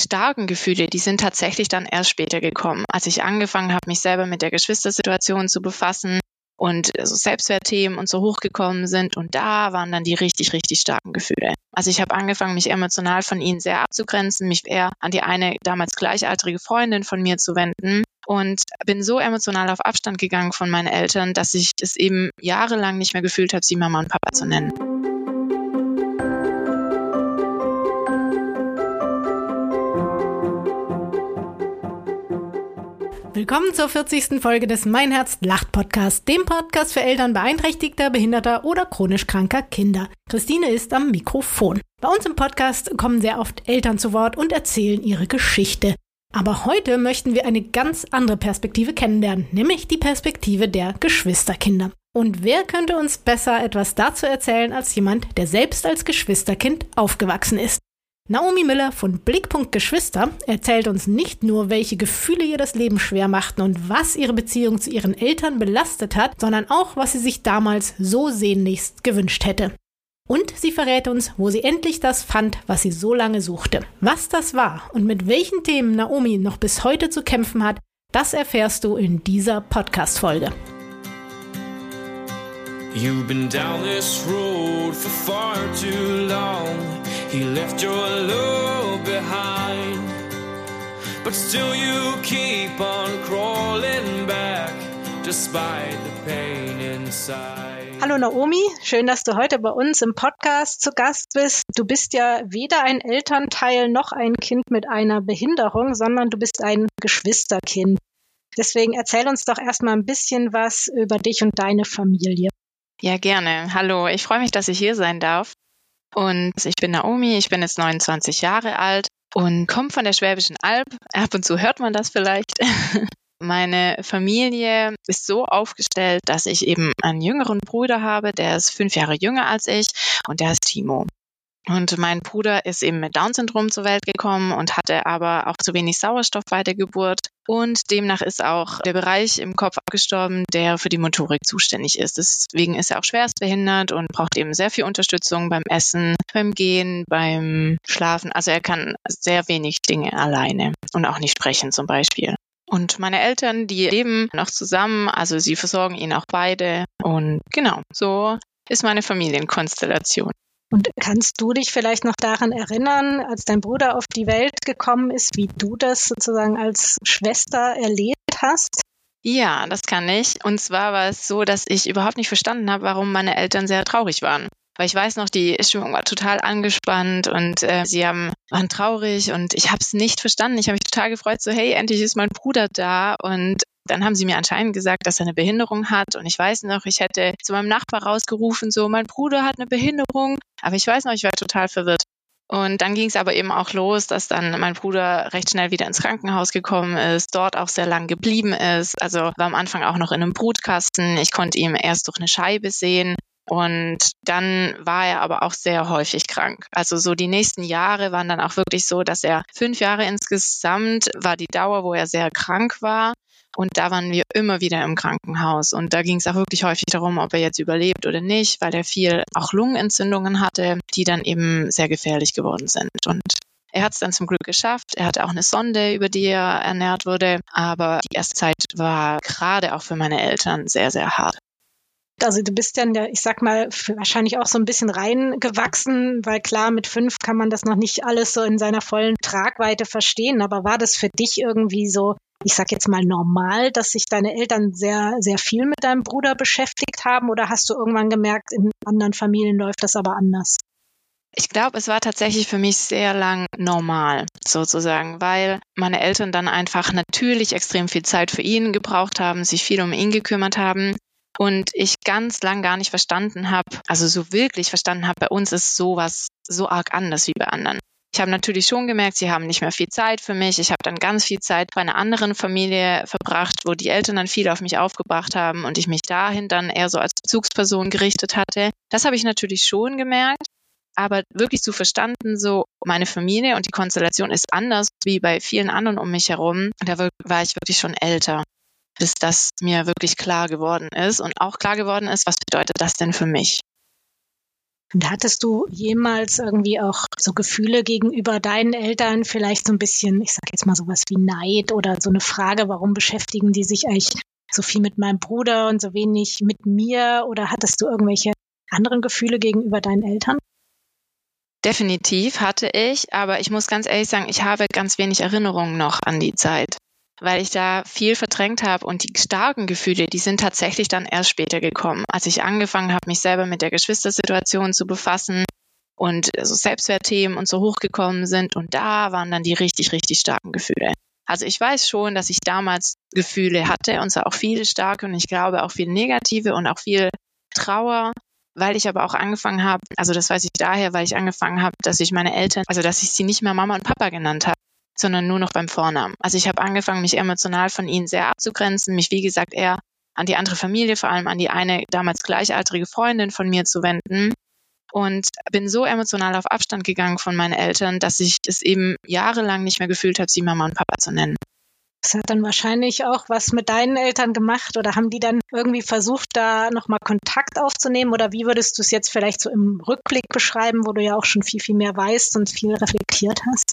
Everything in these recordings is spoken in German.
starken Gefühle, die sind tatsächlich dann erst später gekommen, als ich angefangen habe, mich selber mit der Geschwistersituation zu befassen und so Selbstwertthemen und so hochgekommen sind. Und da waren dann die richtig, richtig starken Gefühle. Also ich habe angefangen, mich emotional von ihnen sehr abzugrenzen, mich eher an die eine damals gleichaltrige Freundin von mir zu wenden und bin so emotional auf Abstand gegangen von meinen Eltern, dass ich es eben jahrelang nicht mehr gefühlt habe, sie Mama und Papa zu nennen. Willkommen zur 40. Folge des Mein Herz lacht Podcast, dem Podcast für Eltern beeinträchtigter, behinderter oder chronisch kranker Kinder. Christine ist am Mikrofon. Bei uns im Podcast kommen sehr oft Eltern zu Wort und erzählen ihre Geschichte. Aber heute möchten wir eine ganz andere Perspektive kennenlernen, nämlich die Perspektive der Geschwisterkinder. Und wer könnte uns besser etwas dazu erzählen als jemand, der selbst als Geschwisterkind aufgewachsen ist? Naomi Miller von Blickpunkt Geschwister erzählt uns nicht nur, welche Gefühle ihr das Leben schwer machten und was ihre Beziehung zu ihren Eltern belastet hat, sondern auch, was sie sich damals so sehnlichst gewünscht hätte. Und sie verrät uns, wo sie endlich das fand, was sie so lange suchte. Was das war und mit welchen Themen Naomi noch bis heute zu kämpfen hat, das erfährst du in dieser Podcast-Folge. You've been down this road for far too long. He left your love behind. But still you keep on crawling back despite the pain inside. Hallo Naomi, schön, dass du heute bei uns im Podcast zu Gast bist. Du bist ja weder ein Elternteil noch ein Kind mit einer Behinderung, sondern du bist ein Geschwisterkind. Deswegen erzähl uns doch erstmal ein bisschen was über dich und deine Familie. Ja, gerne. Hallo, ich freue mich, dass ich hier sein darf. Und ich bin Naomi, ich bin jetzt 29 Jahre alt und komme von der Schwäbischen Alb. Ab und zu hört man das vielleicht. Meine Familie ist so aufgestellt, dass ich eben einen jüngeren Bruder habe, der ist fünf Jahre jünger als ich und der ist Timo. Und mein Bruder ist eben mit Down-Syndrom zur Welt gekommen und hatte aber auch zu wenig Sauerstoff bei der Geburt. Und demnach ist auch der Bereich im Kopf abgestorben, der für die Motorik zuständig ist. Deswegen ist er auch schwerstbehindert und braucht eben sehr viel Unterstützung beim Essen, beim Gehen, beim Schlafen. Also er kann sehr wenig Dinge alleine und auch nicht sprechen zum Beispiel. Und meine Eltern, die leben noch zusammen, also sie versorgen ihn auch beide. Und genau, so ist meine Familienkonstellation. Und kannst du dich vielleicht noch daran erinnern, als dein Bruder auf die Welt gekommen ist, wie du das sozusagen als Schwester erlebt hast? Ja, das kann ich. Und zwar war es so, dass ich überhaupt nicht verstanden habe, warum meine Eltern sehr traurig waren. Weil ich weiß noch, die Stimmung war total angespannt und äh, sie haben, waren traurig und ich habe es nicht verstanden. Ich habe mich total gefreut, so hey, endlich ist mein Bruder da und dann haben sie mir anscheinend gesagt, dass er eine Behinderung hat. Und ich weiß noch, ich hätte zu meinem Nachbar rausgerufen, so, mein Bruder hat eine Behinderung. Aber ich weiß noch, ich war total verwirrt. Und dann ging es aber eben auch los, dass dann mein Bruder recht schnell wieder ins Krankenhaus gekommen ist, dort auch sehr lang geblieben ist. Also war am Anfang auch noch in einem Brutkasten. Ich konnte ihn erst durch eine Scheibe sehen. Und dann war er aber auch sehr häufig krank. Also so die nächsten Jahre waren dann auch wirklich so, dass er fünf Jahre insgesamt war die Dauer, wo er sehr krank war. Und da waren wir immer wieder im Krankenhaus. Und da ging es auch wirklich häufig darum, ob er jetzt überlebt oder nicht, weil er viel auch Lungenentzündungen hatte, die dann eben sehr gefährlich geworden sind. Und er hat es dann zum Glück geschafft. Er hatte auch eine Sonde, über die er ernährt wurde. Aber die erste Zeit war gerade auch für meine Eltern sehr, sehr hart. Also du bist dann ich sag mal, wahrscheinlich auch so ein bisschen reingewachsen, weil klar, mit fünf kann man das noch nicht alles so in seiner vollen Tragweite verstehen. Aber war das für dich irgendwie so ich sag jetzt mal normal, dass sich deine Eltern sehr, sehr viel mit deinem Bruder beschäftigt haben oder hast du irgendwann gemerkt, in anderen Familien läuft das aber anders? Ich glaube, es war tatsächlich für mich sehr lang normal, sozusagen, weil meine Eltern dann einfach natürlich extrem viel Zeit für ihn gebraucht haben, sich viel um ihn gekümmert haben und ich ganz lang gar nicht verstanden habe, also so wirklich verstanden habe, bei uns ist sowas so arg anders wie bei anderen. Ich habe natürlich schon gemerkt, sie haben nicht mehr viel Zeit für mich. Ich habe dann ganz viel Zeit bei einer anderen Familie verbracht, wo die Eltern dann viel auf mich aufgebracht haben und ich mich dahin dann eher so als Bezugsperson gerichtet hatte. Das habe ich natürlich schon gemerkt. Aber wirklich zu verstanden, so meine Familie und die Konstellation ist anders wie bei vielen anderen um mich herum. Da war ich wirklich schon älter, bis das mir wirklich klar geworden ist und auch klar geworden ist, was bedeutet das denn für mich? Und hattest du jemals irgendwie auch so Gefühle gegenüber deinen Eltern, vielleicht so ein bisschen, ich sag jetzt mal sowas wie Neid oder so eine Frage, warum beschäftigen die sich eigentlich so viel mit meinem Bruder und so wenig mit mir? Oder hattest du irgendwelche anderen Gefühle gegenüber deinen Eltern? Definitiv hatte ich, aber ich muss ganz ehrlich sagen, ich habe ganz wenig Erinnerungen noch an die Zeit weil ich da viel verdrängt habe. Und die starken Gefühle, die sind tatsächlich dann erst später gekommen, als ich angefangen habe, mich selber mit der Geschwistersituation zu befassen und so Selbstwertthemen und so hochgekommen sind. Und da waren dann die richtig, richtig starken Gefühle. Also ich weiß schon, dass ich damals Gefühle hatte und zwar auch viele starke und ich glaube auch viel negative und auch viel Trauer, weil ich aber auch angefangen habe, also das weiß ich daher, weil ich angefangen habe, dass ich meine Eltern, also dass ich sie nicht mehr Mama und Papa genannt habe, sondern nur noch beim Vornamen. Also ich habe angefangen, mich emotional von ihnen sehr abzugrenzen, mich wie gesagt eher an die andere Familie, vor allem an die eine damals gleichaltrige Freundin von mir zu wenden und bin so emotional auf Abstand gegangen von meinen Eltern, dass ich es eben jahrelang nicht mehr gefühlt habe, sie Mama und Papa zu nennen. Das hat dann wahrscheinlich auch was mit deinen Eltern gemacht oder haben die dann irgendwie versucht, da nochmal Kontakt aufzunehmen oder wie würdest du es jetzt vielleicht so im Rückblick beschreiben, wo du ja auch schon viel, viel mehr weißt und viel reflektiert hast?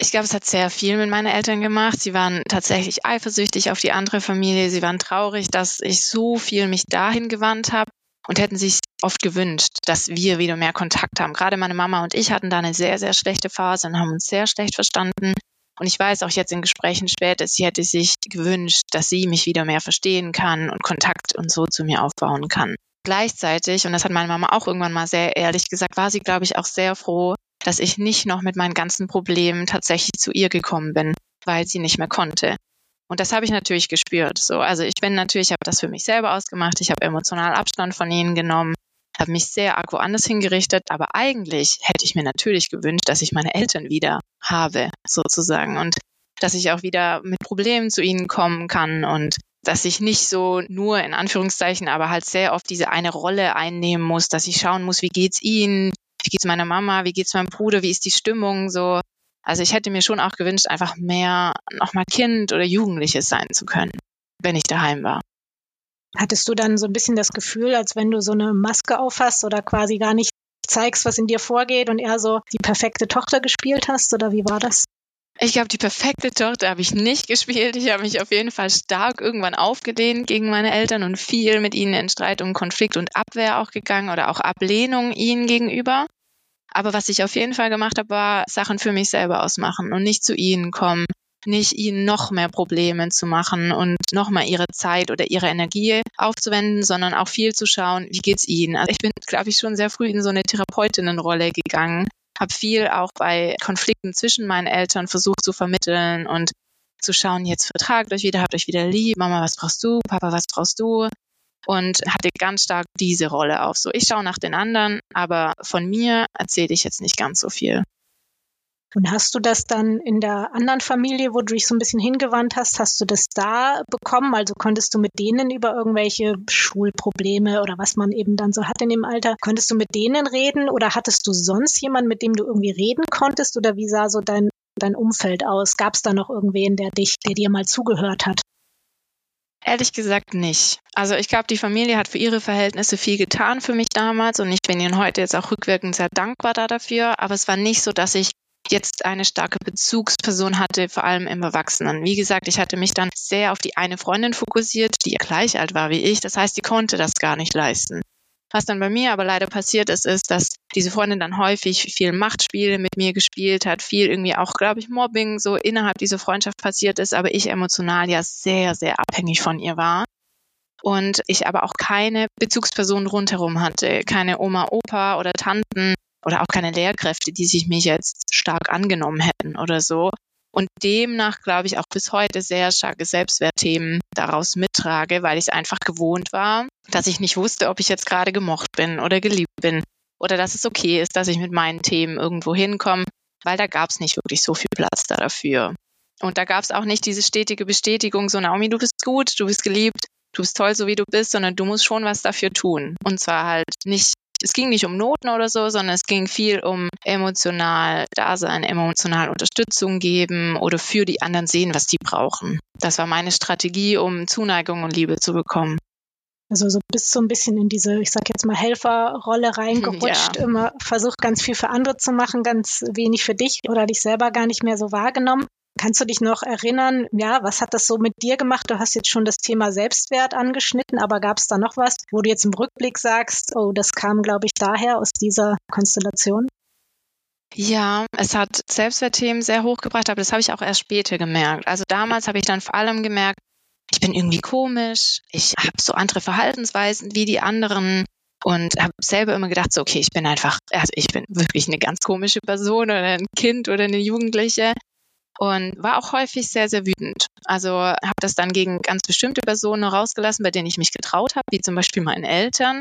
Ich glaube, es hat sehr viel mit meinen Eltern gemacht. Sie waren tatsächlich eifersüchtig auf die andere Familie. Sie waren traurig, dass ich so viel mich dahin gewandt habe und hätten sich oft gewünscht, dass wir wieder mehr Kontakt haben. Gerade meine Mama und ich hatten da eine sehr, sehr schlechte Phase und haben uns sehr schlecht verstanden. Und ich weiß auch jetzt in Gesprächen später, sie hätte sich gewünscht, dass sie mich wieder mehr verstehen kann und Kontakt und so zu mir aufbauen kann. Gleichzeitig, und das hat meine Mama auch irgendwann mal sehr ehrlich gesagt, war sie, glaube ich, auch sehr froh, dass ich nicht noch mit meinen ganzen Problemen tatsächlich zu ihr gekommen bin, weil sie nicht mehr konnte. Und das habe ich natürlich gespürt. So, also ich bin natürlich, habe das für mich selber ausgemacht. Ich habe emotional Abstand von ihnen genommen, habe mich sehr arg woanders hingerichtet. Aber eigentlich hätte ich mir natürlich gewünscht, dass ich meine Eltern wieder habe, sozusagen, und dass ich auch wieder mit Problemen zu ihnen kommen kann und dass ich nicht so nur in Anführungszeichen, aber halt sehr oft diese eine Rolle einnehmen muss, dass ich schauen muss, wie geht's ihnen, wie geht's meiner Mama, wie geht's meinem Bruder, wie ist die Stimmung so. Also ich hätte mir schon auch gewünscht, einfach mehr nochmal Kind oder Jugendliches sein zu können, wenn ich daheim war. Hattest du dann so ein bisschen das Gefühl, als wenn du so eine Maske aufhast oder quasi gar nicht zeigst, was in dir vorgeht und eher so die perfekte Tochter gespielt hast oder wie war das? Ich glaube, die perfekte Tochter habe ich nicht gespielt. Ich habe mich auf jeden Fall stark irgendwann aufgelehnt gegen meine Eltern und viel mit ihnen in Streit und Konflikt und Abwehr auch gegangen oder auch Ablehnung ihnen gegenüber. Aber was ich auf jeden Fall gemacht habe, war Sachen für mich selber ausmachen und nicht zu ihnen kommen, nicht ihnen noch mehr Probleme zu machen und noch mal ihre Zeit oder ihre Energie aufzuwenden, sondern auch viel zu schauen, wie geht's ihnen. Also ich bin, glaube ich, schon sehr früh in so eine Therapeutinnenrolle gegangen habe viel auch bei Konflikten zwischen meinen Eltern versucht zu vermitteln und zu schauen, jetzt vertragt euch wieder, habt euch wieder lieb, Mama, was brauchst du, Papa, was brauchst du? Und hatte ganz stark diese Rolle auf. So, ich schaue nach den anderen, aber von mir erzähle ich jetzt nicht ganz so viel. Und hast du das dann in der anderen Familie, wo du dich so ein bisschen hingewandt hast, hast du das da bekommen? Also konntest du mit denen über irgendwelche Schulprobleme oder was man eben dann so hat in dem Alter, konntest du mit denen reden oder hattest du sonst jemanden, mit dem du irgendwie reden konntest oder wie sah so dein, dein Umfeld aus? Gab es da noch irgendwen, der dich, der dir mal zugehört hat? Ehrlich gesagt nicht. Also ich glaube, die Familie hat für ihre Verhältnisse viel getan für mich damals und ich bin ihnen heute jetzt auch rückwirkend sehr dankbar da dafür. Aber es war nicht so, dass ich jetzt eine starke Bezugsperson hatte, vor allem im Erwachsenen. Wie gesagt, ich hatte mich dann sehr auf die eine Freundin fokussiert, die gleich alt war wie ich. Das heißt, die konnte das gar nicht leisten. Was dann bei mir aber leider passiert ist, ist, dass diese Freundin dann häufig viel Machtspiele mit mir gespielt hat, viel irgendwie auch, glaube ich, Mobbing so innerhalb dieser Freundschaft passiert ist, aber ich emotional ja sehr, sehr abhängig von ihr war. Und ich aber auch keine Bezugsperson rundherum hatte, keine Oma, Opa oder Tanten, oder auch keine Lehrkräfte, die sich mich jetzt stark angenommen hätten oder so. Und demnach glaube ich auch bis heute sehr starke Selbstwertthemen daraus mittrage, weil ich einfach gewohnt war, dass ich nicht wusste, ob ich jetzt gerade gemocht bin oder geliebt bin oder dass es okay ist, dass ich mit meinen Themen irgendwo hinkomme, weil da gab es nicht wirklich so viel Platz da dafür. Und da gab es auch nicht diese stetige Bestätigung, so Naomi, du bist gut, du bist geliebt, du bist toll, so wie du bist, sondern du musst schon was dafür tun. Und zwar halt nicht es ging nicht um Noten oder so, sondern es ging viel um emotional Dasein, emotional Unterstützung geben oder für die anderen sehen, was die brauchen. Das war meine Strategie, um Zuneigung und Liebe zu bekommen. Also so bist so ein bisschen in diese, ich sag jetzt mal, Helferrolle reingerutscht, ja. immer versucht ganz viel für andere zu machen, ganz wenig für dich oder dich selber gar nicht mehr so wahrgenommen. Kannst du dich noch erinnern, ja, was hat das so mit dir gemacht? Du hast jetzt schon das Thema Selbstwert angeschnitten, aber gab es da noch was, wo du jetzt im Rückblick sagst, oh, das kam, glaube ich, daher aus dieser Konstellation? Ja, es hat Selbstwertthemen sehr hochgebracht, aber das habe ich auch erst später gemerkt. Also damals habe ich dann vor allem gemerkt, ich bin irgendwie komisch, ich habe so andere Verhaltensweisen wie die anderen und habe selber immer gedacht, so okay, ich bin einfach, also ich bin wirklich eine ganz komische Person oder ein Kind oder eine Jugendliche und war auch häufig sehr, sehr wütend. Also habe das dann gegen ganz bestimmte Personen rausgelassen, bei denen ich mich getraut habe, wie zum Beispiel meine Eltern.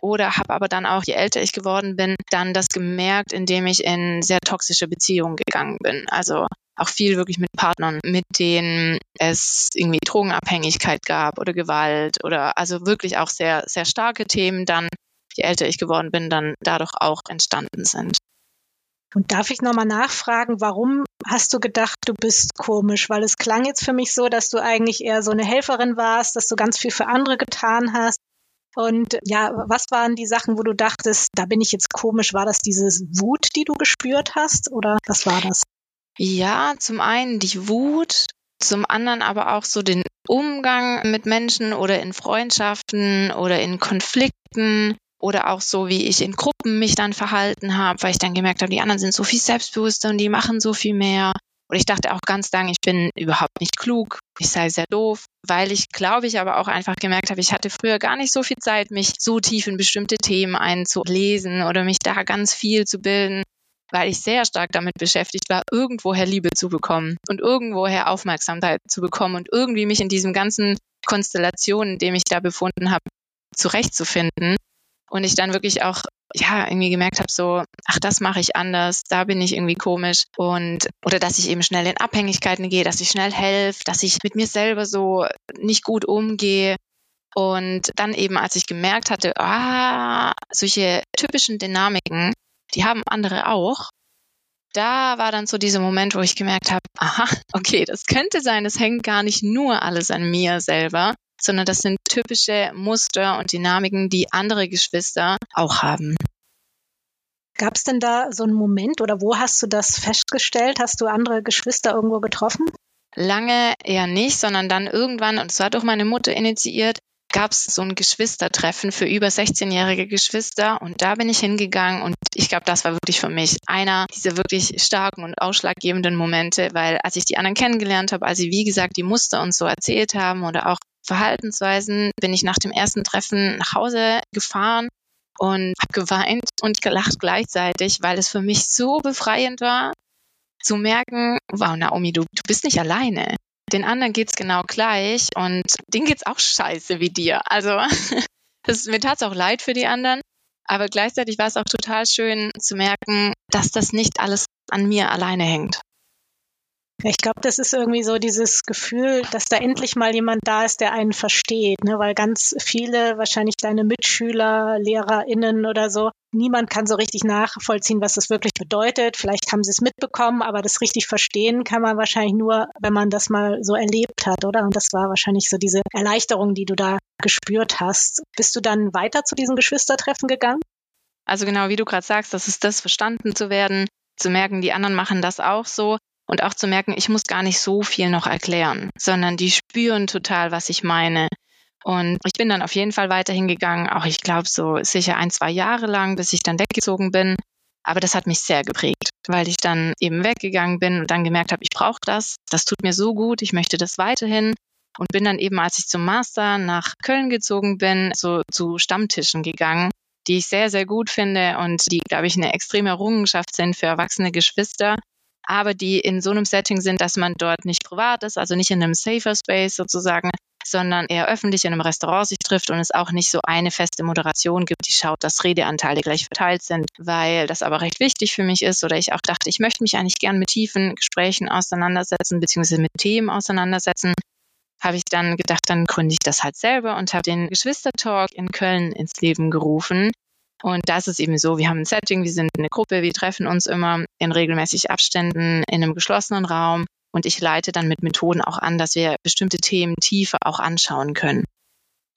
Oder habe aber dann auch, je älter ich geworden bin, dann das gemerkt, indem ich in sehr toxische Beziehungen gegangen bin. Also auch viel wirklich mit Partnern, mit denen es irgendwie Drogenabhängigkeit gab oder Gewalt oder also wirklich auch sehr, sehr starke Themen dann, je älter ich geworden bin, dann dadurch auch entstanden sind. Und darf ich nochmal nachfragen, warum hast du gedacht, du bist komisch? Weil es klang jetzt für mich so, dass du eigentlich eher so eine Helferin warst, dass du ganz viel für andere getan hast. Und ja, was waren die Sachen, wo du dachtest, da bin ich jetzt komisch? War das diese Wut, die du gespürt hast? Oder was war das? Ja, zum einen die Wut, zum anderen aber auch so den Umgang mit Menschen oder in Freundschaften oder in Konflikten oder auch so, wie ich in Gruppen mich dann verhalten habe, weil ich dann gemerkt habe, die anderen sind so viel selbstbewusster und die machen so viel mehr. Und ich dachte auch ganz lange, ich bin überhaupt nicht klug, ich sei sehr doof, weil ich, glaube ich, aber auch einfach gemerkt habe, ich hatte früher gar nicht so viel Zeit, mich so tief in bestimmte Themen einzulesen oder mich da ganz viel zu bilden, weil ich sehr stark damit beschäftigt war, irgendwoher Liebe zu bekommen und irgendwoher Aufmerksamkeit zu bekommen und irgendwie mich in diesem ganzen Konstellation, in dem ich da befunden habe, zurechtzufinden. Und ich dann wirklich auch ja, irgendwie gemerkt habe, so, ach, das mache ich anders, da bin ich irgendwie komisch und oder dass ich eben schnell in Abhängigkeiten gehe, dass ich schnell helfe, dass ich mit mir selber so nicht gut umgehe. Und dann eben, als ich gemerkt hatte, ah, solche typischen Dynamiken, die haben andere auch. Da war dann so dieser Moment, wo ich gemerkt habe, aha, okay, das könnte sein, das hängt gar nicht nur alles an mir selber, sondern das sind typische Muster und Dynamiken, die andere Geschwister auch haben. Gab es denn da so einen Moment oder wo hast du das festgestellt? Hast du andere Geschwister irgendwo getroffen? Lange eher nicht, sondern dann irgendwann, und es war durch meine Mutter initiiert, gab es so ein Geschwistertreffen für über 16-jährige Geschwister und da bin ich hingegangen und ich glaube, das war wirklich für mich einer dieser wirklich starken und ausschlaggebenden Momente, weil als ich die anderen kennengelernt habe, als sie wie gesagt die Muster uns so erzählt haben oder auch Verhaltensweisen bin ich nach dem ersten Treffen nach Hause gefahren und habe geweint und gelacht gleichzeitig, weil es für mich so befreiend war, zu merken, wow, Naomi, du, du bist nicht alleine. Den anderen geht's genau gleich und denen geht's auch scheiße wie dir. Also das, mir tat's auch leid für die anderen, aber gleichzeitig war es auch total schön zu merken, dass das nicht alles an mir alleine hängt. Ich glaube, das ist irgendwie so dieses Gefühl, dass da endlich mal jemand da ist, der einen versteht, ne? weil ganz viele, wahrscheinlich deine Mitschüler, LehrerInnen oder so, niemand kann so richtig nachvollziehen, was das wirklich bedeutet. Vielleicht haben sie es mitbekommen, aber das richtig verstehen kann man wahrscheinlich nur, wenn man das mal so erlebt hat, oder? Und das war wahrscheinlich so diese Erleichterung, die du da gespürt hast. Bist du dann weiter zu diesen Geschwistertreffen gegangen? Also genau, wie du gerade sagst, das ist das, verstanden zu werden, zu merken, die anderen machen das auch so und auch zu merken, ich muss gar nicht so viel noch erklären, sondern die spüren total, was ich meine. Und ich bin dann auf jeden Fall weiterhin gegangen, auch ich glaube so sicher ein, zwei Jahre lang, bis ich dann weggezogen bin. Aber das hat mich sehr geprägt, weil ich dann eben weggegangen bin und dann gemerkt habe, ich brauche das, das tut mir so gut, ich möchte das weiterhin. Und bin dann eben, als ich zum Master nach Köln gezogen bin, so zu Stammtischen gegangen, die ich sehr, sehr gut finde und die, glaube ich, eine extreme Errungenschaft sind für erwachsene Geschwister, aber die in so einem Setting sind, dass man dort nicht privat ist, also nicht in einem safer Space sozusagen, sondern eher öffentlich in einem Restaurant sich trifft und es auch nicht so eine feste Moderation gibt, die schaut, dass Redeanteile gleich verteilt sind, weil das aber recht wichtig für mich ist oder ich auch dachte, ich möchte mich eigentlich gern mit tiefen Gesprächen auseinandersetzen, beziehungsweise mit Themen auseinandersetzen habe ich dann gedacht, dann gründe ich das halt selber und habe den Geschwistertalk in Köln ins Leben gerufen, und da ist eben so, wir haben ein Setting, wir sind eine Gruppe, wir treffen uns immer in regelmäßig Abständen in einem geschlossenen Raum und ich leite dann mit Methoden auch an, dass wir bestimmte Themen tiefer auch anschauen können.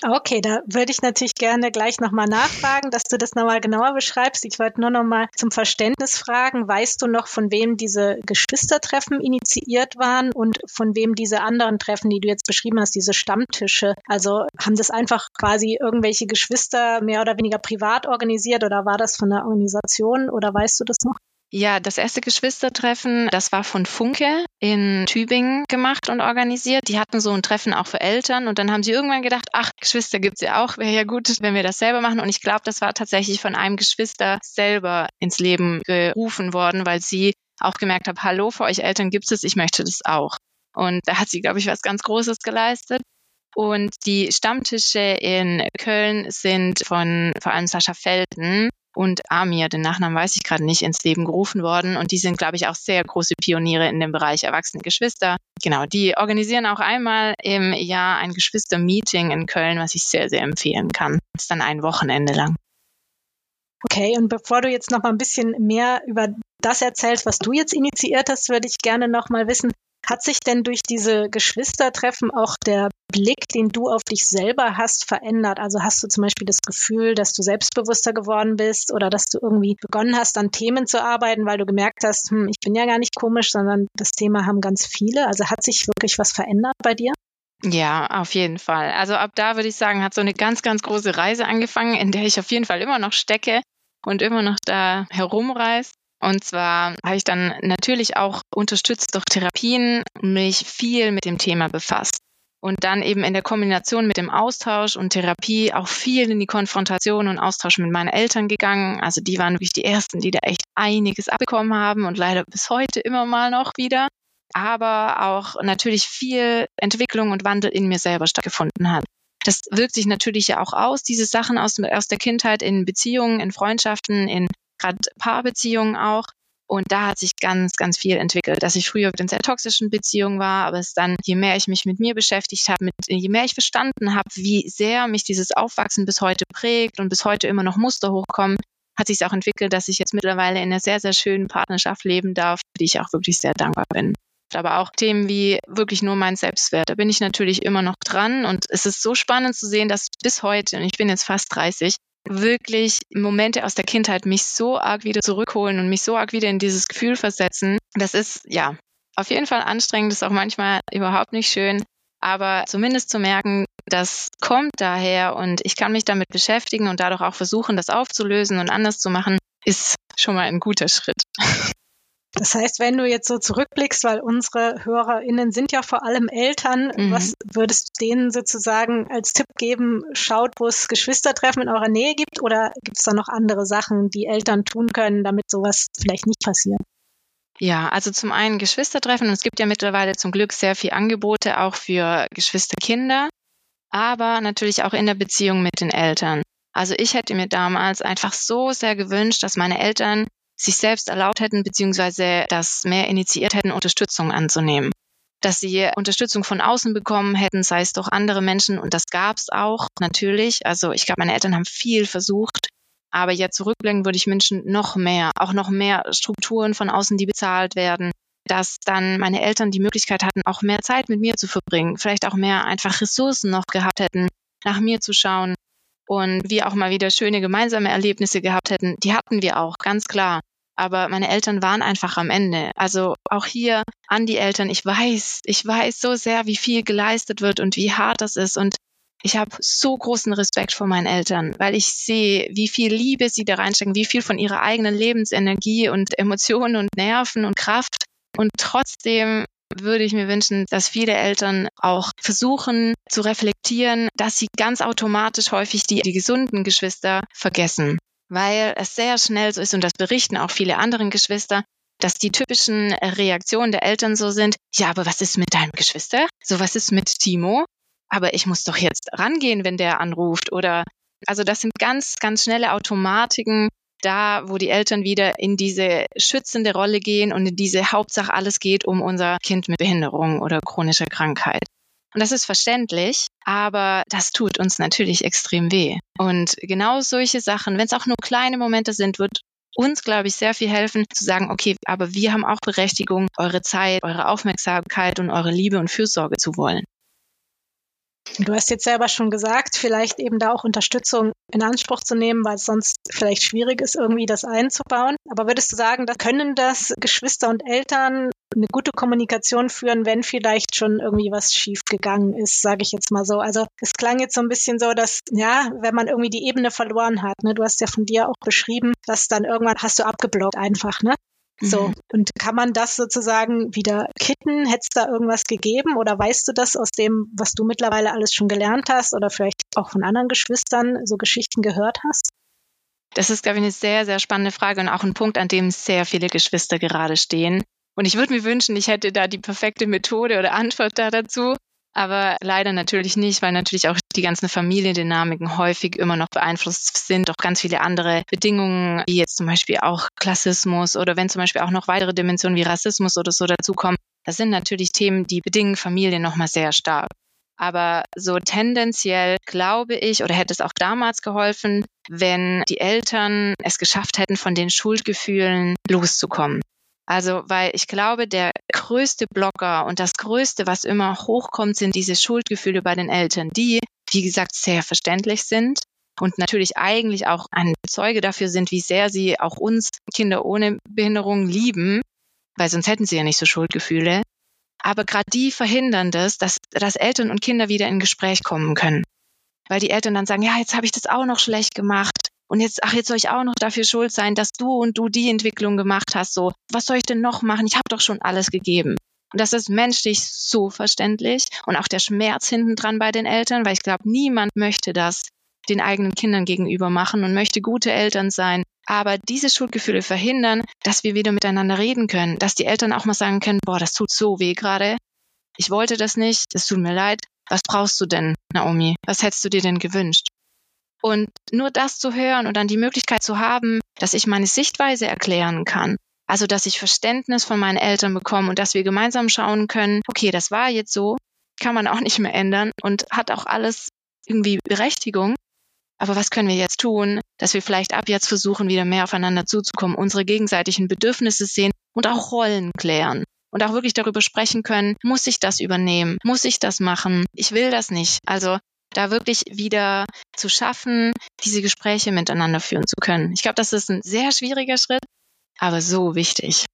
Okay, da würde ich natürlich gerne gleich nochmal nachfragen, dass du das nochmal genauer beschreibst. Ich wollte nur nochmal zum Verständnis fragen, weißt du noch, von wem diese Geschwistertreffen initiiert waren und von wem diese anderen Treffen, die du jetzt beschrieben hast, diese Stammtische? Also haben das einfach quasi irgendwelche Geschwister mehr oder weniger privat organisiert oder war das von der Organisation oder weißt du das noch? Ja, das erste Geschwistertreffen, das war von Funke in Tübingen gemacht und organisiert. Die hatten so ein Treffen auch für Eltern und dann haben sie irgendwann gedacht, ach, Geschwister gibt's ja auch, wäre ja gut, wenn wir das selber machen. Und ich glaube, das war tatsächlich von einem Geschwister selber ins Leben gerufen worden, weil sie auch gemerkt hat, hallo, für euch Eltern gibt es, ich möchte das auch. Und da hat sie, glaube ich, was ganz Großes geleistet. Und die Stammtische in Köln sind von vor allem Sascha Felden, und Amir, den Nachnamen weiß ich gerade nicht, ins Leben gerufen worden. Und die sind, glaube ich, auch sehr große Pioniere in dem Bereich erwachsene Geschwister. Genau, die organisieren auch einmal im Jahr ein Geschwister-Meeting in Köln, was ich sehr, sehr empfehlen kann. Das ist dann ein Wochenende lang. Okay, und bevor du jetzt noch mal ein bisschen mehr über das erzählst, was du jetzt initiiert hast, würde ich gerne noch mal wissen, hat sich denn durch diese Geschwistertreffen auch der Blick, den du auf dich selber hast, verändert? Also hast du zum Beispiel das Gefühl, dass du selbstbewusster geworden bist oder dass du irgendwie begonnen hast, an Themen zu arbeiten, weil du gemerkt hast, hm, ich bin ja gar nicht komisch, sondern das Thema haben ganz viele. Also hat sich wirklich was verändert bei dir? Ja, auf jeden Fall. Also ab da würde ich sagen, hat so eine ganz, ganz große Reise angefangen, in der ich auf jeden Fall immer noch stecke und immer noch da herumreise. Und zwar habe ich dann natürlich auch unterstützt durch Therapien mich viel mit dem Thema befasst. Und dann eben in der Kombination mit dem Austausch und Therapie auch viel in die Konfrontation und Austausch mit meinen Eltern gegangen. Also die waren wirklich die ersten, die da echt einiges abbekommen haben und leider bis heute immer mal noch wieder. Aber auch natürlich viel Entwicklung und Wandel in mir selber stattgefunden hat. Das wirkt sich natürlich ja auch aus, diese Sachen aus, aus der Kindheit in Beziehungen, in Freundschaften, in gerade Paarbeziehungen auch. Und da hat sich ganz, ganz viel entwickelt, dass ich früher in sehr toxischen Beziehungen war, aber es dann, je mehr ich mich mit mir beschäftigt habe, je mehr ich verstanden habe, wie sehr mich dieses Aufwachsen bis heute prägt und bis heute immer noch Muster hochkommen, hat sich auch entwickelt, dass ich jetzt mittlerweile in einer sehr, sehr schönen Partnerschaft leben darf, für die ich auch wirklich sehr dankbar bin. Aber auch Themen wie wirklich nur mein Selbstwert, da bin ich natürlich immer noch dran und es ist so spannend zu sehen, dass bis heute, und ich bin jetzt fast 30, wirklich Momente aus der Kindheit mich so arg wieder zurückholen und mich so arg wieder in dieses Gefühl versetzen. Das ist ja auf jeden Fall anstrengend, ist auch manchmal überhaupt nicht schön. Aber zumindest zu merken, das kommt daher und ich kann mich damit beschäftigen und dadurch auch versuchen, das aufzulösen und anders zu machen, ist schon mal ein guter Schritt. Das heißt, wenn du jetzt so zurückblickst, weil unsere HörerInnen sind ja vor allem Eltern, mhm. was würdest du denen sozusagen als Tipp geben? Schaut, wo es Geschwistertreffen in eurer Nähe gibt oder gibt es da noch andere Sachen, die Eltern tun können, damit sowas vielleicht nicht passiert? Ja, also zum einen Geschwistertreffen. Und es gibt ja mittlerweile zum Glück sehr viel Angebote auch für Geschwisterkinder, aber natürlich auch in der Beziehung mit den Eltern. Also ich hätte mir damals einfach so sehr gewünscht, dass meine Eltern sich selbst erlaubt hätten, beziehungsweise das mehr initiiert hätten, Unterstützung anzunehmen. Dass sie Unterstützung von außen bekommen hätten, sei es durch andere Menschen. Und das gab es auch natürlich. Also ich glaube, meine Eltern haben viel versucht. Aber jetzt zurückblicken würde ich wünschen, noch mehr, auch noch mehr Strukturen von außen, die bezahlt werden, dass dann meine Eltern die Möglichkeit hatten, auch mehr Zeit mit mir zu verbringen, vielleicht auch mehr einfach Ressourcen noch gehabt hätten, nach mir zu schauen und wir auch mal wieder schöne gemeinsame Erlebnisse gehabt hätten. Die hatten wir auch, ganz klar aber meine Eltern waren einfach am Ende. Also auch hier an die Eltern, ich weiß, ich weiß so sehr, wie viel geleistet wird und wie hart das ist und ich habe so großen Respekt vor meinen Eltern, weil ich sehe, wie viel Liebe sie da reinstecken, wie viel von ihrer eigenen Lebensenergie und Emotionen und Nerven und Kraft. Und trotzdem würde ich mir wünschen, dass viele Eltern auch versuchen zu reflektieren, dass sie ganz automatisch häufig die, die gesunden Geschwister vergessen weil es sehr schnell so ist und das berichten auch viele anderen Geschwister, dass die typischen Reaktionen der Eltern so sind, ja, aber was ist mit deinem Geschwister? So, was ist mit Timo? Aber ich muss doch jetzt rangehen, wenn der anruft oder, also das sind ganz, ganz schnelle Automatiken da, wo die Eltern wieder in diese schützende Rolle gehen und in diese Hauptsache alles geht um unser Kind mit Behinderung oder chronischer Krankheit. Und das ist verständlich, aber das tut uns natürlich extrem weh. Und genau solche Sachen, wenn es auch nur kleine Momente sind, wird uns, glaube ich, sehr viel helfen, zu sagen, okay, aber wir haben auch Berechtigung, eure Zeit, eure Aufmerksamkeit und eure Liebe und Fürsorge zu wollen. Du hast jetzt selber schon gesagt, vielleicht eben da auch Unterstützung in Anspruch zu nehmen, weil es sonst vielleicht schwierig ist, irgendwie das einzubauen. Aber würdest du sagen, da können das Geschwister und Eltern eine gute Kommunikation führen, wenn vielleicht schon irgendwie was schief gegangen ist, sage ich jetzt mal so. Also es klang jetzt so ein bisschen so, dass ja, wenn man irgendwie die Ebene verloren hat, ne, du hast ja von dir auch beschrieben, dass dann irgendwann hast du abgeblockt einfach, ne? So, mhm. und kann man das sozusagen wieder kitten? Hätte es da irgendwas gegeben oder weißt du das aus dem, was du mittlerweile alles schon gelernt hast oder vielleicht auch von anderen Geschwistern so Geschichten gehört hast? Das ist, glaube ich, eine sehr, sehr spannende Frage und auch ein Punkt, an dem sehr viele Geschwister gerade stehen. Und ich würde mir wünschen, ich hätte da die perfekte Methode oder Antwort da dazu. Aber leider natürlich nicht, weil natürlich auch die ganzen Familiendynamiken häufig immer noch beeinflusst sind, auch ganz viele andere Bedingungen, wie jetzt zum Beispiel auch Klassismus oder wenn zum Beispiel auch noch weitere Dimensionen wie Rassismus oder so dazukommen. Das sind natürlich Themen, die bedingen Familien nochmal sehr stark. Aber so tendenziell glaube ich oder hätte es auch damals geholfen, wenn die Eltern es geschafft hätten, von den Schuldgefühlen loszukommen. Also, weil ich glaube, der größte Blocker und das größte, was immer hochkommt, sind diese Schuldgefühle bei den Eltern, die, wie gesagt, sehr verständlich sind und natürlich eigentlich auch ein Zeuge dafür sind, wie sehr sie auch uns Kinder ohne Behinderung lieben, weil sonst hätten sie ja nicht so Schuldgefühle. Aber gerade die verhindern das, dass, dass Eltern und Kinder wieder in Gespräch kommen können. Weil die Eltern dann sagen, ja, jetzt habe ich das auch noch schlecht gemacht und jetzt, ach, jetzt soll ich auch noch dafür schuld sein, dass du und du die Entwicklung gemacht hast. So, was soll ich denn noch machen? Ich habe doch schon alles gegeben. Und das ist menschlich so verständlich und auch der Schmerz hinten dran bei den Eltern, weil ich glaube, niemand möchte das den eigenen Kindern gegenüber machen und möchte gute Eltern sein. Aber diese Schuldgefühle verhindern, dass wir wieder miteinander reden können, dass die Eltern auch mal sagen können, boah, das tut so weh gerade. Ich wollte das nicht, es tut mir leid. Was brauchst du denn, Naomi? Was hättest du dir denn gewünscht? Und nur das zu hören und dann die Möglichkeit zu haben, dass ich meine Sichtweise erklären kann. Also, dass ich Verständnis von meinen Eltern bekomme und dass wir gemeinsam schauen können, okay, das war jetzt so, kann man auch nicht mehr ändern und hat auch alles irgendwie Berechtigung. Aber was können wir jetzt tun, dass wir vielleicht ab jetzt versuchen, wieder mehr aufeinander zuzukommen, unsere gegenseitigen Bedürfnisse sehen und auch Rollen klären und auch wirklich darüber sprechen können, muss ich das übernehmen? Muss ich das machen? Ich will das nicht. Also da wirklich wieder zu schaffen, diese Gespräche miteinander führen zu können. Ich glaube, das ist ein sehr schwieriger Schritt, aber so wichtig.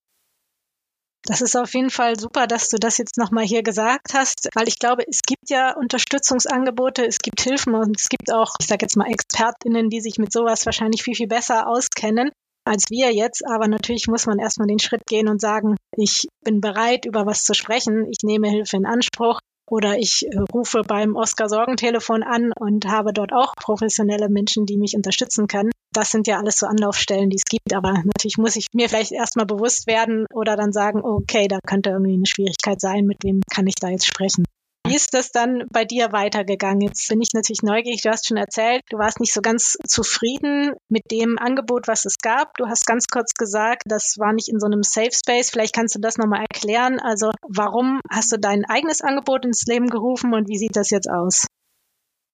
Das ist auf jeden Fall super, dass du das jetzt nochmal hier gesagt hast, weil ich glaube, es gibt ja Unterstützungsangebote, es gibt Hilfen und es gibt auch, ich sage jetzt mal, ExpertInnen, die sich mit sowas wahrscheinlich viel, viel besser auskennen als wir jetzt. Aber natürlich muss man erstmal den Schritt gehen und sagen, ich bin bereit, über was zu sprechen, ich nehme Hilfe in Anspruch oder ich äh, rufe beim Oscar Sorgentelefon an und habe dort auch professionelle Menschen, die mich unterstützen können. Das sind ja alles so Anlaufstellen, die es gibt. Aber natürlich muss ich mir vielleicht erstmal bewusst werden oder dann sagen, okay, da könnte irgendwie eine Schwierigkeit sein, mit wem kann ich da jetzt sprechen. Wie ist das dann bei dir weitergegangen? Jetzt bin ich natürlich neugierig. Du hast schon erzählt, du warst nicht so ganz zufrieden mit dem Angebot, was es gab. Du hast ganz kurz gesagt, das war nicht in so einem Safe Space. Vielleicht kannst du das nochmal erklären. Also warum hast du dein eigenes Angebot ins Leben gerufen und wie sieht das jetzt aus?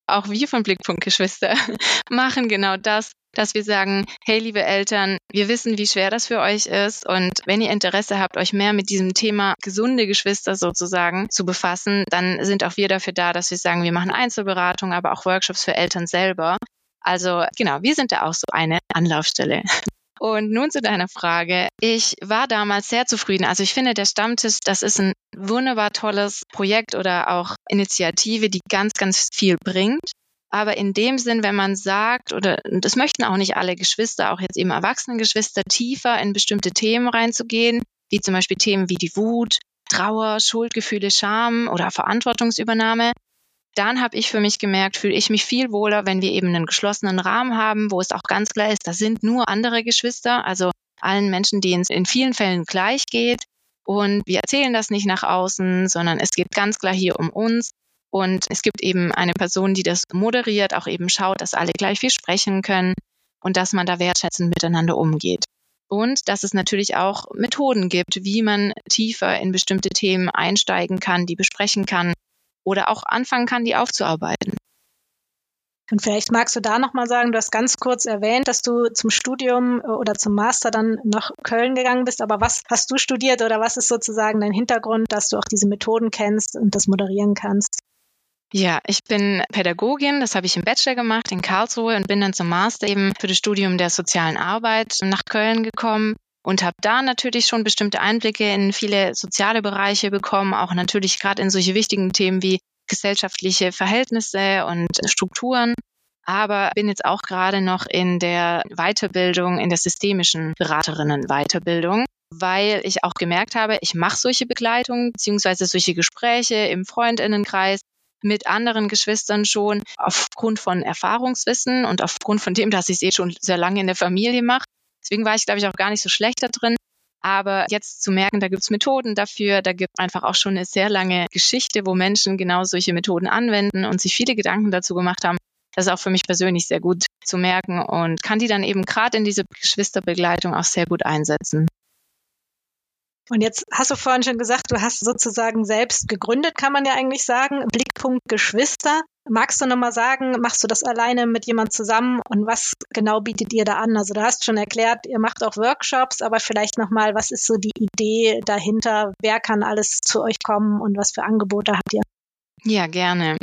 Auch wir von Blickpunkt Geschwister machen genau das, dass wir sagen, hey liebe Eltern, wir wissen, wie schwer das für euch ist und wenn ihr Interesse habt, euch mehr mit diesem Thema gesunde Geschwister sozusagen zu befassen, dann sind auch wir dafür da, dass wir sagen, wir machen Einzelberatung, aber auch Workshops für Eltern selber. Also genau, wir sind da auch so eine Anlaufstelle. Und nun zu deiner Frage. Ich war damals sehr zufrieden. Also ich finde, der Stammtisch, das ist ein wunderbar tolles Projekt oder auch Initiative, die ganz, ganz viel bringt. Aber in dem Sinn, wenn man sagt, oder das möchten auch nicht alle Geschwister, auch jetzt eben Erwachsenengeschwister, tiefer in bestimmte Themen reinzugehen, wie zum Beispiel Themen wie die Wut, Trauer, Schuldgefühle, Scham oder Verantwortungsübernahme, dann habe ich für mich gemerkt, fühle ich mich viel wohler, wenn wir eben einen geschlossenen Rahmen haben, wo es auch ganz klar ist, da sind nur andere Geschwister, also allen Menschen, denen es in vielen Fällen gleich geht. Und wir erzählen das nicht nach außen, sondern es geht ganz klar hier um uns. Und es gibt eben eine Person, die das moderiert, auch eben schaut, dass alle gleich viel sprechen können und dass man da wertschätzend miteinander umgeht. Und dass es natürlich auch Methoden gibt, wie man tiefer in bestimmte Themen einsteigen kann, die besprechen kann oder auch anfangen kann, die aufzuarbeiten. Und vielleicht magst du da nochmal sagen, du hast ganz kurz erwähnt, dass du zum Studium äh, oder zum Master dann nach Köln gegangen bist. Aber was hast du studiert oder was ist sozusagen dein Hintergrund, dass du auch diese Methoden kennst und das moderieren kannst? Ja, ich bin Pädagogin, das habe ich im Bachelor gemacht in Karlsruhe und bin dann zum Master eben für das Studium der sozialen Arbeit nach Köln gekommen und habe da natürlich schon bestimmte Einblicke in viele soziale Bereiche bekommen, auch natürlich gerade in solche wichtigen Themen wie gesellschaftliche Verhältnisse und Strukturen. Aber bin jetzt auch gerade noch in der Weiterbildung, in der systemischen Beraterinnen-Weiterbildung, weil ich auch gemerkt habe, ich mache solche Begleitungen beziehungsweise solche Gespräche im Freundinnenkreis mit anderen Geschwistern schon aufgrund von Erfahrungswissen und aufgrund von dem, dass ich es eh schon sehr lange in der Familie mache. Deswegen war ich, glaube ich, auch gar nicht so schlecht da drin. Aber jetzt zu merken, da gibt es Methoden dafür, da gibt einfach auch schon eine sehr lange Geschichte, wo Menschen genau solche Methoden anwenden und sich viele Gedanken dazu gemacht haben, das ist auch für mich persönlich sehr gut zu merken und kann die dann eben gerade in diese Geschwisterbegleitung auch sehr gut einsetzen. Und jetzt hast du vorhin schon gesagt, du hast sozusagen selbst gegründet, kann man ja eigentlich sagen, Blickpunkt Geschwister. Magst du nochmal sagen, machst du das alleine mit jemand zusammen und was genau bietet ihr da an? Also du hast schon erklärt, ihr macht auch Workshops, aber vielleicht nochmal, was ist so die Idee dahinter? Wer kann alles zu euch kommen und was für Angebote habt ihr? Ja, gerne.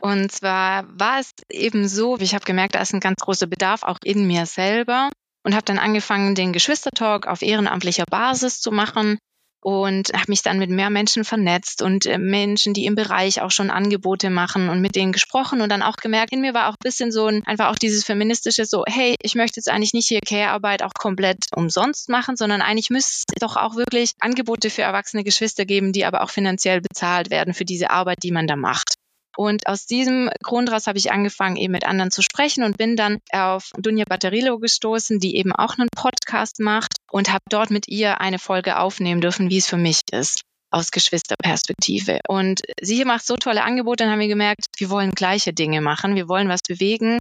Und zwar war es eben so, ich habe gemerkt, da ist ein ganz großer Bedarf auch in mir selber und habe dann angefangen, den Geschwistertalk auf ehrenamtlicher Basis zu machen und habe mich dann mit mehr Menschen vernetzt und äh, Menschen, die im Bereich auch schon Angebote machen und mit denen gesprochen und dann auch gemerkt, in mir war auch ein bisschen so ein, einfach auch dieses feministische so, hey, ich möchte jetzt eigentlich nicht hier Care-Arbeit auch komplett umsonst machen, sondern eigentlich müsste es doch auch wirklich Angebote für erwachsene Geschwister geben, die aber auch finanziell bezahlt werden für diese Arbeit, die man da macht. Und aus diesem Grund raus habe ich angefangen, eben mit anderen zu sprechen und bin dann auf Dunja Batterilo gestoßen, die eben auch einen Podcast macht und habe dort mit ihr eine Folge aufnehmen dürfen, wie es für mich ist aus Geschwisterperspektive. Und sie macht so tolle Angebote, dann haben wir gemerkt, wir wollen gleiche Dinge machen, wir wollen was bewegen.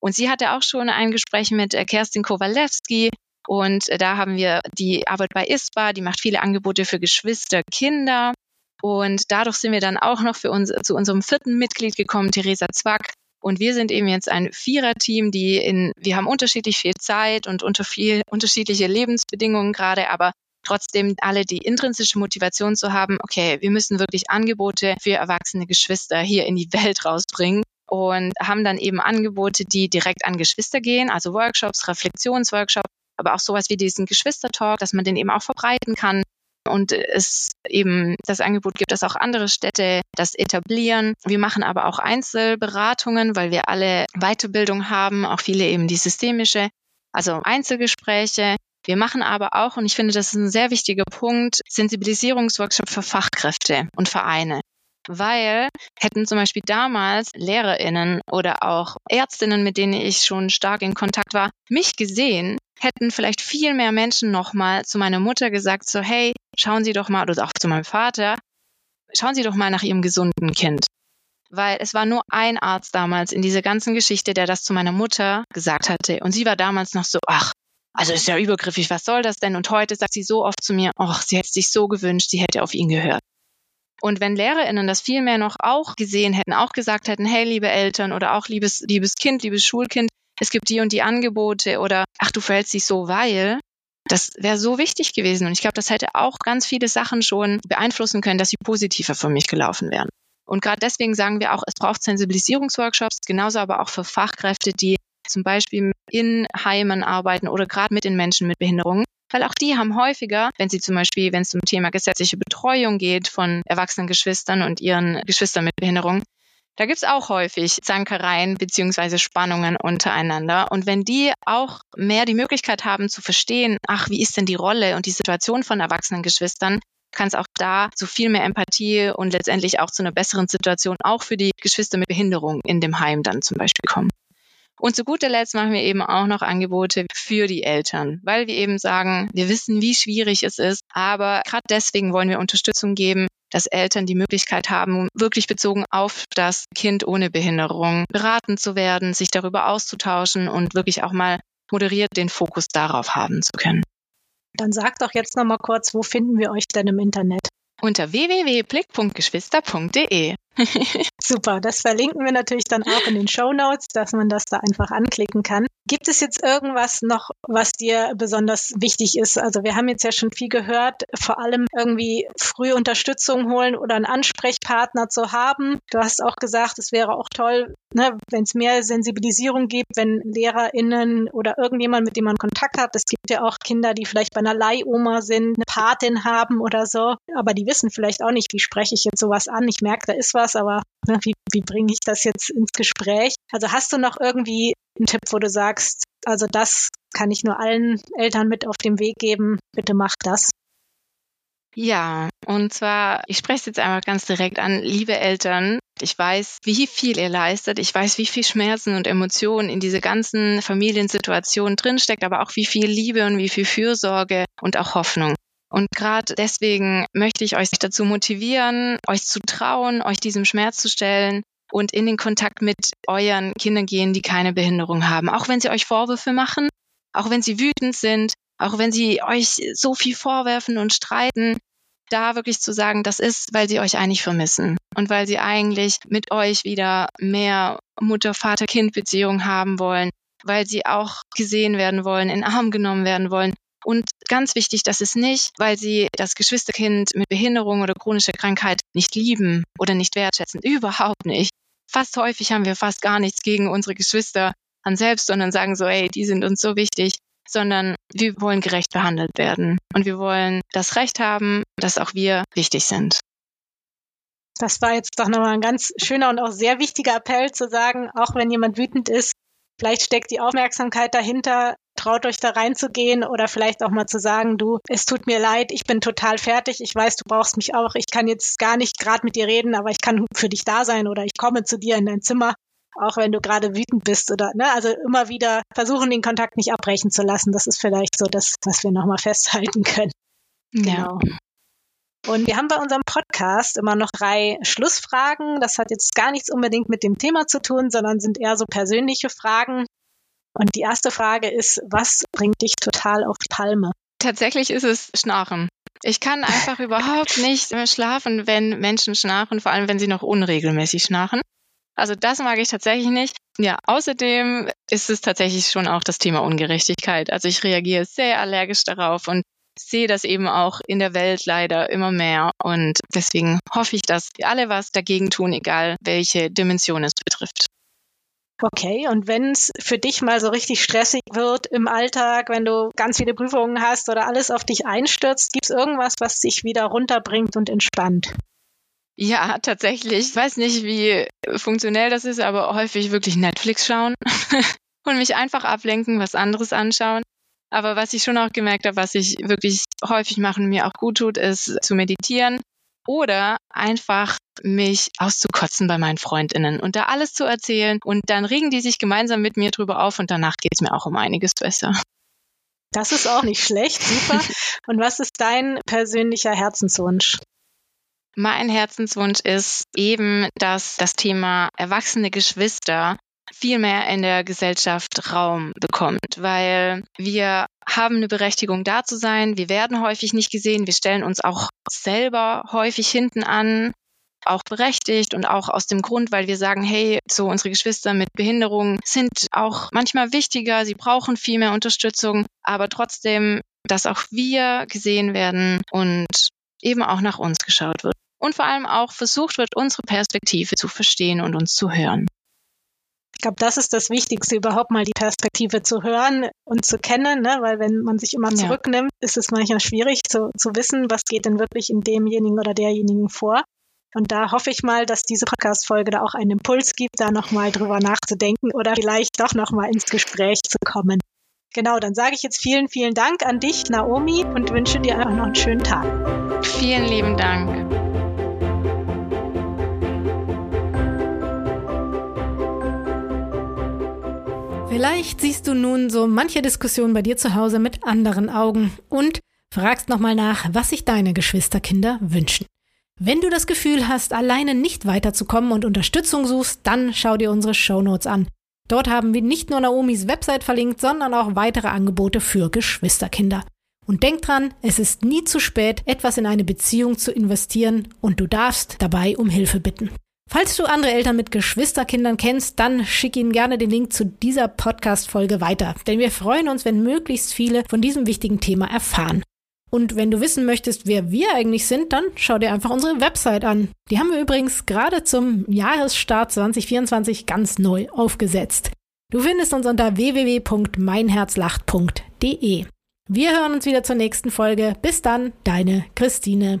Und sie hatte auch schon ein Gespräch mit äh, Kerstin Kowalewski, und äh, da haben wir die Arbeit bei ISPA, die macht viele Angebote für Geschwister, Kinder. Und dadurch sind wir dann auch noch für uns, zu unserem vierten Mitglied gekommen, Theresa Zwack. Und wir sind eben jetzt ein Viererteam, die in, wir haben unterschiedlich viel Zeit und unter viel unterschiedliche Lebensbedingungen gerade, aber trotzdem alle die intrinsische Motivation zu haben, okay, wir müssen wirklich Angebote für erwachsene Geschwister hier in die Welt rausbringen und haben dann eben Angebote, die direkt an Geschwister gehen, also Workshops, Reflexionsworkshops, aber auch sowas wie diesen Geschwistertalk, dass man den eben auch verbreiten kann, und es eben das Angebot gibt, dass auch andere Städte das etablieren. Wir machen aber auch Einzelberatungen, weil wir alle Weiterbildung haben, auch viele eben die systemische, also Einzelgespräche. Wir machen aber auch, und ich finde, das ist ein sehr wichtiger Punkt, Sensibilisierungsworkshop für Fachkräfte und Vereine weil hätten zum Beispiel damals Lehrerinnen oder auch Ärztinnen, mit denen ich schon stark in Kontakt war, mich gesehen, hätten vielleicht viel mehr Menschen nochmal zu meiner Mutter gesagt, so hey, schauen Sie doch mal, oder auch zu meinem Vater, schauen Sie doch mal nach Ihrem gesunden Kind. Weil es war nur ein Arzt damals in dieser ganzen Geschichte, der das zu meiner Mutter gesagt hatte. Und sie war damals noch so, ach, also ist ja übergriffig, was soll das denn? Und heute sagt sie so oft zu mir, ach, sie hätte sich so gewünscht, sie hätte auf ihn gehört. Und wenn LehrerInnen das viel mehr noch auch gesehen hätten, auch gesagt hätten, hey, liebe Eltern oder auch liebes, liebes Kind, liebes Schulkind, es gibt die und die Angebote oder ach, du verhältst dich so, weil, das wäre so wichtig gewesen. Und ich glaube, das hätte auch ganz viele Sachen schon beeinflussen können, dass sie positiver für mich gelaufen wären. Und gerade deswegen sagen wir auch, es braucht Sensibilisierungsworkshops, genauso aber auch für Fachkräfte, die zum Beispiel in Heimen arbeiten oder gerade mit den Menschen mit Behinderungen, weil auch die haben häufiger, wenn sie zum Beispiel, wenn es um Thema gesetzliche Betreuung geht von erwachsenen Geschwistern und ihren Geschwistern mit Behinderung, da gibt's auch häufig Zankereien beziehungsweise Spannungen untereinander. Und wenn die auch mehr die Möglichkeit haben zu verstehen, ach, wie ist denn die Rolle und die Situation von erwachsenen Geschwistern, kann es auch da zu viel mehr Empathie und letztendlich auch zu einer besseren Situation auch für die Geschwister mit Behinderung in dem Heim dann zum Beispiel kommen. Und zu guter Letzt machen wir eben auch noch Angebote für die Eltern, weil wir eben sagen, wir wissen, wie schwierig es ist, aber gerade deswegen wollen wir Unterstützung geben, dass Eltern die Möglichkeit haben, wirklich bezogen auf das Kind ohne Behinderung beraten zu werden, sich darüber auszutauschen und wirklich auch mal moderiert den Fokus darauf haben zu können. Dann sag doch jetzt noch mal kurz, wo finden wir euch denn im Internet? Unter www.blick.geschwister.de. Super, das verlinken wir natürlich dann auch in den Show Notes, dass man das da einfach anklicken kann. Gibt es jetzt irgendwas noch, was dir besonders wichtig ist? Also wir haben jetzt ja schon viel gehört, vor allem irgendwie früh Unterstützung holen oder einen Ansprechpartner zu haben. Du hast auch gesagt, es wäre auch toll, ne, wenn es mehr Sensibilisierung gibt, wenn LehrerInnen oder irgendjemand, mit dem man Kontakt hat. Es gibt ja auch Kinder, die vielleicht bei einer Leihoma sind, eine Patin haben oder so, aber die wissen vielleicht auch nicht, wie spreche ich jetzt sowas an. Ich merke, da ist was, aber ne, wie, wie bringe ich das jetzt ins Gespräch? Also hast du noch irgendwie einen Tipp, wo du sagst, also das kann ich nur allen Eltern mit auf den Weg geben, bitte macht das? Ja, und zwar, ich spreche es jetzt einmal ganz direkt an, liebe Eltern, ich weiß, wie viel ihr leistet. Ich weiß, wie viel Schmerzen und Emotionen in diese ganzen Familiensituationen drinsteckt, aber auch wie viel Liebe und wie viel Fürsorge und auch Hoffnung. Und gerade deswegen möchte ich euch dazu motivieren, euch zu trauen, euch diesem Schmerz zu stellen und in den Kontakt mit euren Kindern gehen, die keine Behinderung haben. Auch wenn sie euch Vorwürfe machen, auch wenn sie wütend sind, auch wenn sie euch so viel vorwerfen und streiten, da wirklich zu sagen, das ist, weil sie euch eigentlich vermissen und weil sie eigentlich mit euch wieder mehr Mutter-Vater-Kind-Beziehung haben wollen, weil sie auch gesehen werden wollen, in Arm genommen werden wollen. Und ganz wichtig, das ist nicht, weil sie das Geschwisterkind mit Behinderung oder chronischer Krankheit nicht lieben oder nicht wertschätzen. Überhaupt nicht. Fast häufig haben wir fast gar nichts gegen unsere Geschwister an selbst, sondern sagen so, ey, die sind uns so wichtig sondern wir wollen gerecht behandelt werden. Und wir wollen das Recht haben, dass auch wir wichtig sind. Das war jetzt doch nochmal ein ganz schöner und auch sehr wichtiger Appell zu sagen, auch wenn jemand wütend ist, vielleicht steckt die Aufmerksamkeit dahinter, traut euch da reinzugehen oder vielleicht auch mal zu sagen, du, es tut mir leid, ich bin total fertig, ich weiß, du brauchst mich auch, ich kann jetzt gar nicht gerade mit dir reden, aber ich kann für dich da sein oder ich komme zu dir in dein Zimmer auch wenn du gerade wütend bist oder, ne, also immer wieder versuchen, den Kontakt nicht abbrechen zu lassen. Das ist vielleicht so das, was wir nochmal festhalten können. Ja. Genau. Und wir haben bei unserem Podcast immer noch drei Schlussfragen. Das hat jetzt gar nichts unbedingt mit dem Thema zu tun, sondern sind eher so persönliche Fragen. Und die erste Frage ist, was bringt dich total auf die Palme? Tatsächlich ist es Schnarchen. Ich kann einfach überhaupt nicht mehr schlafen, wenn Menschen schnarchen, vor allem wenn sie noch unregelmäßig schnarchen. Also das mag ich tatsächlich nicht. Ja, außerdem ist es tatsächlich schon auch das Thema Ungerechtigkeit. Also ich reagiere sehr allergisch darauf und sehe das eben auch in der Welt leider immer mehr. Und deswegen hoffe ich, dass alle was dagegen tun, egal welche Dimension es betrifft. Okay, und wenn es für dich mal so richtig stressig wird im Alltag, wenn du ganz viele Prüfungen hast oder alles auf dich einstürzt, gibt es irgendwas, was dich wieder runterbringt und entspannt? Ja, tatsächlich. Ich weiß nicht, wie funktionell das ist, aber häufig wirklich Netflix schauen und mich einfach ablenken, was anderes anschauen. Aber was ich schon auch gemerkt habe, was ich wirklich häufig mache und mir auch gut tut, ist zu meditieren oder einfach mich auszukotzen bei meinen Freundinnen und da alles zu erzählen und dann regen die sich gemeinsam mit mir drüber auf und danach geht es mir auch um einiges besser. Das ist auch nicht schlecht, super. Und was ist dein persönlicher Herzenswunsch? Mein Herzenswunsch ist eben, dass das Thema erwachsene Geschwister viel mehr in der Gesellschaft Raum bekommt, weil wir haben eine Berechtigung da zu sein. Wir werden häufig nicht gesehen. Wir stellen uns auch selber häufig hinten an, auch berechtigt und auch aus dem Grund, weil wir sagen, hey, so unsere Geschwister mit Behinderung sind auch manchmal wichtiger. Sie brauchen viel mehr Unterstützung, aber trotzdem, dass auch wir gesehen werden und eben auch nach uns geschaut wird und vor allem auch versucht wird, unsere Perspektive zu verstehen und uns zu hören. Ich glaube, das ist das Wichtigste, überhaupt mal die Perspektive zu hören und zu kennen, ne? weil wenn man sich immer zurücknimmt, ja. ist es manchmal schwierig zu, zu wissen, was geht denn wirklich in demjenigen oder derjenigen vor. Und da hoffe ich mal, dass diese Podcast-Folge da auch einen Impuls gibt, da nochmal drüber nachzudenken oder vielleicht doch nochmal ins Gespräch zu kommen. Genau, dann sage ich jetzt vielen, vielen Dank an dich, Naomi, und wünsche dir einfach noch einen schönen Tag. Vielen lieben Dank. Vielleicht siehst du nun so manche Diskussion bei dir zu Hause mit anderen Augen und fragst nochmal nach, was sich deine Geschwisterkinder wünschen. Wenn du das Gefühl hast, alleine nicht weiterzukommen und Unterstützung suchst, dann schau dir unsere Shownotes an. Dort haben wir nicht nur Naomis Website verlinkt, sondern auch weitere Angebote für Geschwisterkinder. Und denk dran, es ist nie zu spät, etwas in eine Beziehung zu investieren und du darfst dabei um Hilfe bitten. Falls du andere Eltern mit Geschwisterkindern kennst, dann schick ihnen gerne den Link zu dieser Podcast-Folge weiter. Denn wir freuen uns, wenn möglichst viele von diesem wichtigen Thema erfahren. Und wenn du wissen möchtest, wer wir eigentlich sind, dann schau dir einfach unsere Website an. Die haben wir übrigens gerade zum Jahresstart 2024 ganz neu aufgesetzt. Du findest uns unter www.meinherzlacht.de. Wir hören uns wieder zur nächsten Folge. Bis dann, deine Christine.